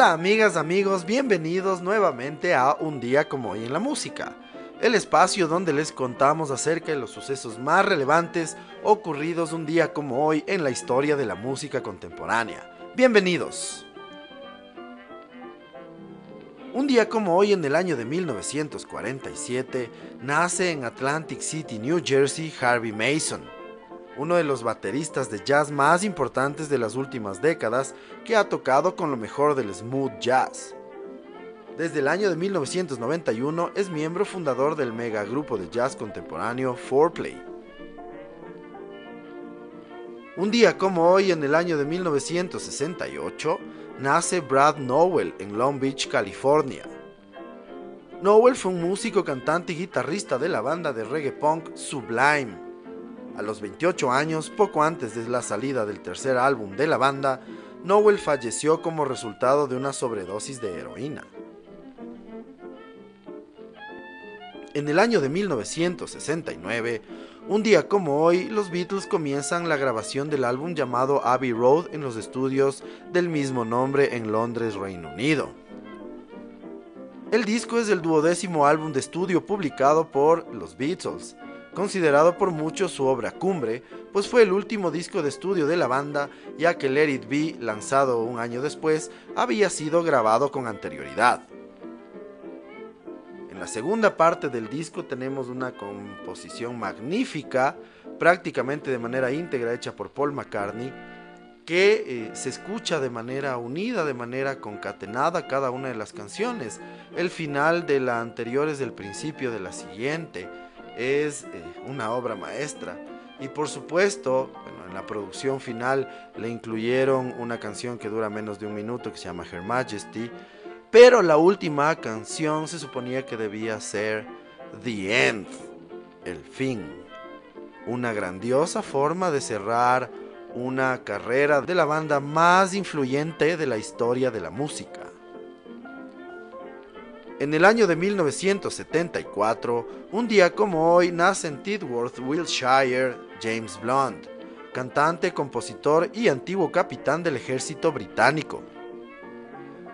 Hola amigas, amigos, bienvenidos nuevamente a Un día como hoy en la música, el espacio donde les contamos acerca de los sucesos más relevantes ocurridos un día como hoy en la historia de la música contemporánea. Bienvenidos. Un día como hoy en el año de 1947 nace en Atlantic City, New Jersey, Harvey Mason uno de los bateristas de jazz más importantes de las últimas décadas que ha tocado con lo mejor del smooth jazz. Desde el año de 1991 es miembro fundador del mega grupo de jazz contemporáneo Foreplay. Un día como hoy, en el año de 1968, nace Brad Nowell en Long Beach, California. Nowell fue un músico, cantante y guitarrista de la banda de reggae punk Sublime a los 28 años, poco antes de la salida del tercer álbum de la banda, Nowell falleció como resultado de una sobredosis de heroína. En el año de 1969, un día como hoy, los Beatles comienzan la grabación del álbum llamado Abbey Road en los estudios del mismo nombre en Londres, Reino Unido. El disco es el duodécimo álbum de estudio publicado por los Beatles, considerado por muchos su obra cumbre, pues fue el último disco de estudio de la banda, ya que Let It Be, lanzado un año después, había sido grabado con anterioridad. En la segunda parte del disco tenemos una composición magnífica, prácticamente de manera íntegra hecha por Paul McCartney, que eh, se escucha de manera unida, de manera concatenada cada una de las canciones. El final de la anterior es el principio de la siguiente es eh, una obra maestra. Y por supuesto, en la producción final le incluyeron una canción que dura menos de un minuto que se llama Her Majesty. Pero la última canción se suponía que debía ser The End, el fin. Una grandiosa forma de cerrar una carrera de la banda más influyente de la historia de la música. En el año de 1974, un día como hoy, nace en Tidworth, Wiltshire, James Blunt, cantante, compositor y antiguo capitán del ejército británico.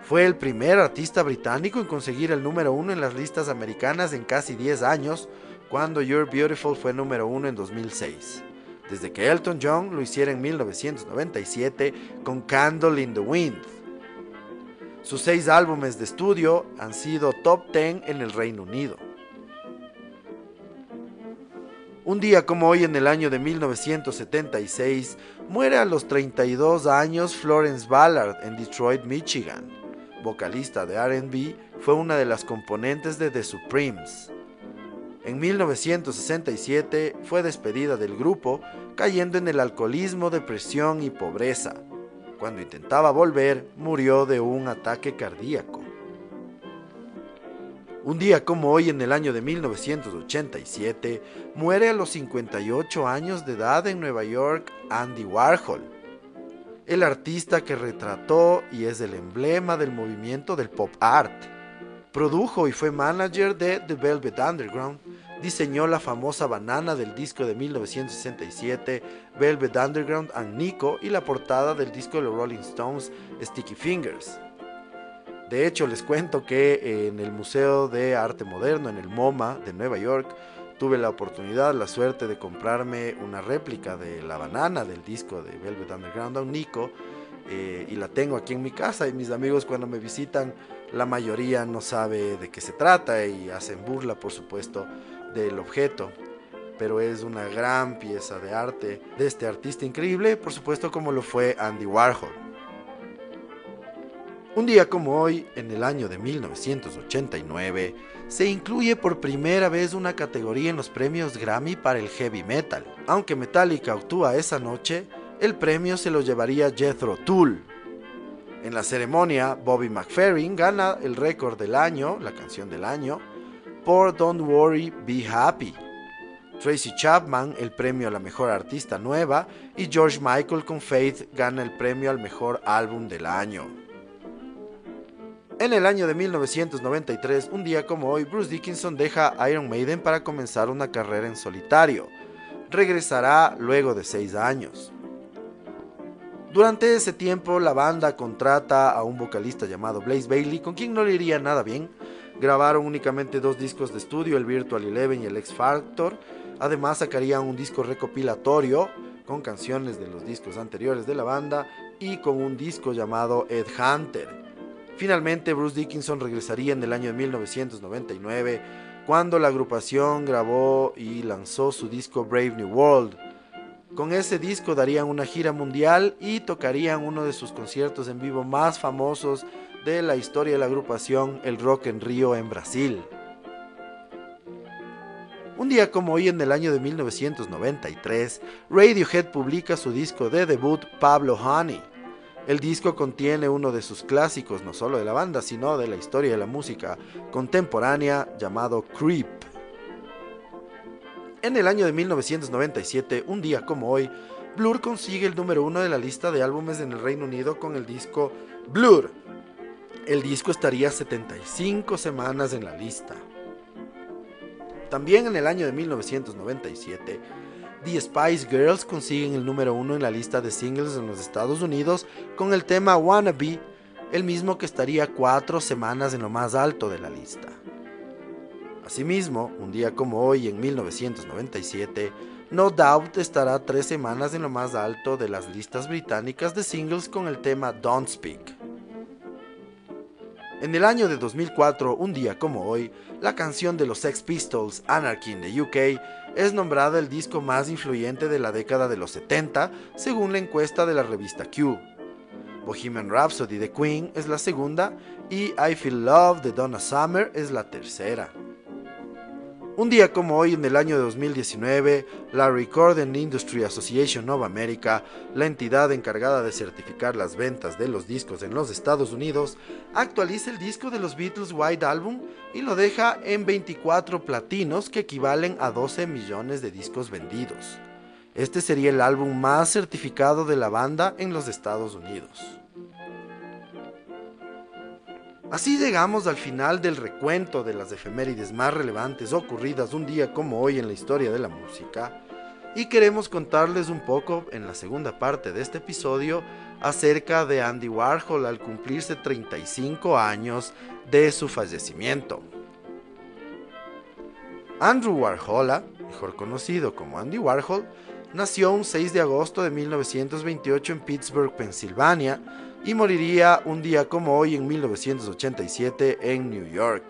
Fue el primer artista británico en conseguir el número uno en las listas americanas en casi 10 años, cuando You're Beautiful fue número uno en 2006, desde que Elton John lo hiciera en 1997 con Candle in the Wind. Sus seis álbumes de estudio han sido top 10 en el Reino Unido. Un día como hoy en el año de 1976, muere a los 32 años Florence Ballard en Detroit, Michigan. Vocalista de RB, fue una de las componentes de The Supremes. En 1967 fue despedida del grupo, cayendo en el alcoholismo, depresión y pobreza. Cuando intentaba volver, murió de un ataque cardíaco. Un día como hoy en el año de 1987, muere a los 58 años de edad en Nueva York Andy Warhol, el artista que retrató y es el emblema del movimiento del pop art. Produjo y fue manager de The Velvet Underground, diseñó la famosa banana del disco de 1967 Velvet Underground and Nico y la portada del disco de los Rolling Stones Sticky Fingers. De hecho, les cuento que en el Museo de Arte Moderno, en el MoMA de Nueva York, tuve la oportunidad, la suerte de comprarme una réplica de la banana del disco de Velvet Underground and Nico eh, y la tengo aquí en mi casa y mis amigos cuando me visitan la mayoría no sabe de qué se trata y hacen burla por supuesto del objeto, pero es una gran pieza de arte de este artista increíble, por supuesto como lo fue Andy Warhol. Un día como hoy, en el año de 1989, se incluye por primera vez una categoría en los premios Grammy para el heavy metal. Aunque Metallica actúa esa noche, el premio se lo llevaría Jethro Tull. En la ceremonia, Bobby McFerrin gana el récord del año, la canción del año, por Don't Worry, Be Happy. Tracy Chapman el premio a la mejor artista nueva y George Michael con Faith gana el premio al mejor álbum del año. En el año de 1993, un día como hoy, Bruce Dickinson deja Iron Maiden para comenzar una carrera en solitario. Regresará luego de seis años. Durante ese tiempo la banda contrata a un vocalista llamado Blaze Bailey, con quien no le iría nada bien. Grabaron únicamente dos discos de estudio, el Virtual Eleven y el X Factor. Además sacarían un disco recopilatorio con canciones de los discos anteriores de la banda y con un disco llamado Ed Hunter. Finalmente Bruce Dickinson regresaría en el año de 1999 cuando la agrupación grabó y lanzó su disco Brave New World. Con ese disco darían una gira mundial y tocarían uno de sus conciertos en vivo más famosos de la historia de la agrupación, el Rock en Río en Brasil. Un día como hoy en el año de 1993, Radiohead publica su disco de debut Pablo Honey. El disco contiene uno de sus clásicos no solo de la banda, sino de la historia de la música contemporánea llamado Creep. En el año de 1997, un día como hoy, Blur consigue el número uno de la lista de álbumes en el Reino Unido con el disco Blur. El disco estaría 75 semanas en la lista. También en el año de 1997, The Spice Girls consiguen el número uno en la lista de singles en los Estados Unidos con el tema Wannabe, el mismo que estaría cuatro semanas en lo más alto de la lista. Asimismo, un día como hoy en 1997, No Doubt estará tres semanas en lo más alto de las listas británicas de singles con el tema Don't Speak. En el año de 2004, un día como hoy, la canción de los Sex Pistols, Anarchy in the UK, es nombrada el disco más influyente de la década de los 70, según la encuesta de la revista Q. Bohemian Rhapsody de Queen es la segunda y I Feel Love de Donna Summer es la tercera. Un día como hoy, en el año de 2019, la Recording Industry Association of America, la entidad encargada de certificar las ventas de los discos en los Estados Unidos, actualiza el disco de los Beatles White Album y lo deja en 24 platinos que equivalen a 12 millones de discos vendidos. Este sería el álbum más certificado de la banda en los Estados Unidos. Así llegamos al final del recuento de las efemérides más relevantes ocurridas un día como hoy en la historia de la música y queremos contarles un poco en la segunda parte de este episodio acerca de Andy Warhol al cumplirse 35 años de su fallecimiento. Andrew Warhol, mejor conocido como Andy Warhol, nació un 6 de agosto de 1928 en Pittsburgh, Pensilvania, y moriría un día como hoy en 1987 en New York.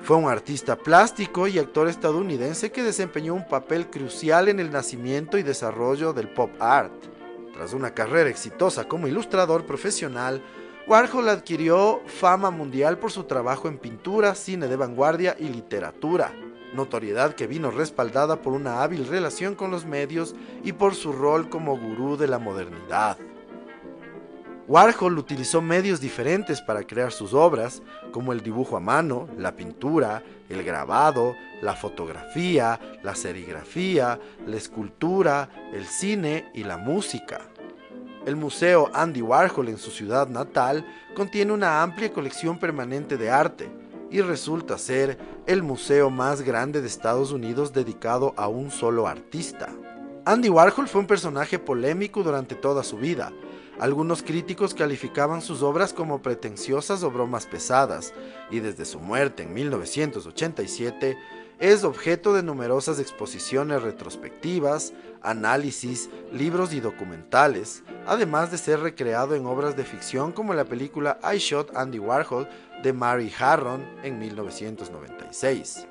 Fue un artista plástico y actor estadounidense que desempeñó un papel crucial en el nacimiento y desarrollo del pop art. Tras una carrera exitosa como ilustrador profesional, Warhol adquirió fama mundial por su trabajo en pintura, cine de vanguardia y literatura, notoriedad que vino respaldada por una hábil relación con los medios y por su rol como gurú de la modernidad. Warhol utilizó medios diferentes para crear sus obras, como el dibujo a mano, la pintura, el grabado, la fotografía, la serigrafía, la escultura, el cine y la música. El Museo Andy Warhol en su ciudad natal contiene una amplia colección permanente de arte y resulta ser el museo más grande de Estados Unidos dedicado a un solo artista. Andy Warhol fue un personaje polémico durante toda su vida, algunos críticos calificaban sus obras como pretenciosas o bromas pesadas, y desde su muerte en 1987 es objeto de numerosas exposiciones retrospectivas, análisis, libros y documentales, además de ser recreado en obras de ficción como la película I Shot Andy Warhol de Mary Harron en 1996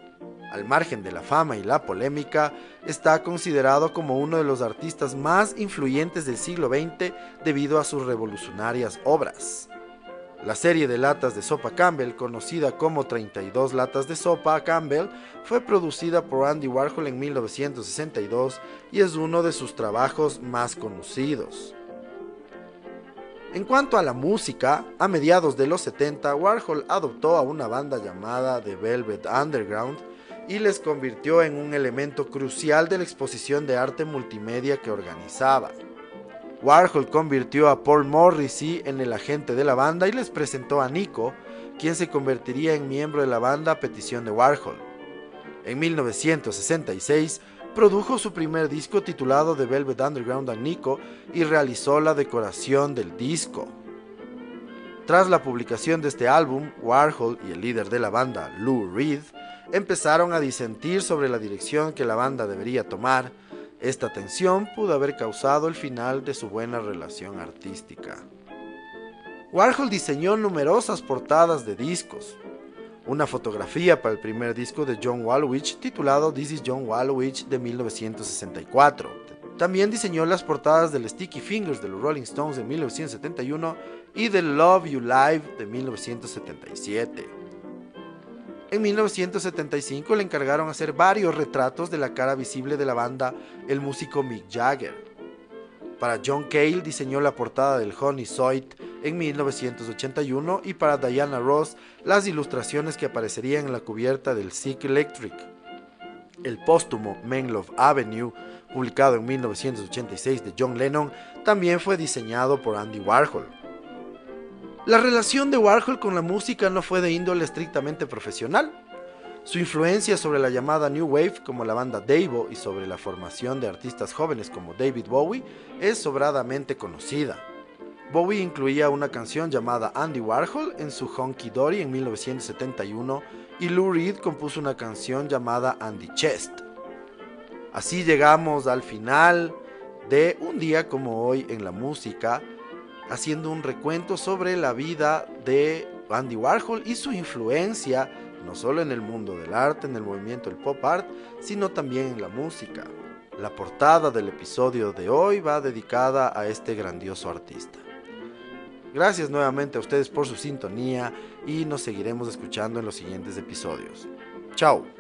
al margen de la fama y la polémica, está considerado como uno de los artistas más influyentes del siglo XX debido a sus revolucionarias obras. La serie de latas de sopa Campbell, conocida como 32 latas de sopa Campbell, fue producida por Andy Warhol en 1962 y es uno de sus trabajos más conocidos. En cuanto a la música, a mediados de los 70, Warhol adoptó a una banda llamada The Velvet Underground, y les convirtió en un elemento crucial de la exposición de arte multimedia que organizaba. Warhol convirtió a Paul Morrissey en el agente de la banda y les presentó a Nico, quien se convertiría en miembro de la banda a petición de Warhol. En 1966, produjo su primer disco titulado The Velvet Underground and Nico y realizó la decoración del disco. Tras la publicación de este álbum, Warhol y el líder de la banda, Lou Reed, empezaron a disentir sobre la dirección que la banda debería tomar. Esta tensión pudo haber causado el final de su buena relación artística. Warhol diseñó numerosas portadas de discos, una fotografía para el primer disco de John Wallowich titulado This is John Wallowich de 1964. También diseñó las portadas del Sticky Fingers de los Rolling Stones de 1971 y del Love You Live de 1977. En 1975 le encargaron hacer varios retratos de la cara visible de la banda el músico Mick Jagger. Para John Cale diseñó la portada del Honey Soit en 1981 y para Diana Ross las ilustraciones que aparecerían en la cubierta del Sick Electric. El póstumo Men Love Avenue, publicado en 1986 de John Lennon, también fue diseñado por Andy Warhol. La relación de Warhol con la música no fue de índole estrictamente profesional. Su influencia sobre la llamada New Wave como la banda Davo y sobre la formación de artistas jóvenes como David Bowie es sobradamente conocida. Bowie incluía una canción llamada Andy Warhol en su Honky Dory en 1971 y Lou Reed compuso una canción llamada Andy Chest. Así llegamos al final de un día como hoy en la música, haciendo un recuento sobre la vida de Andy Warhol y su influencia no solo en el mundo del arte, en el movimiento del pop art, sino también en la música. La portada del episodio de hoy va dedicada a este grandioso artista. Gracias nuevamente a ustedes por su sintonía y nos seguiremos escuchando en los siguientes episodios. Chao.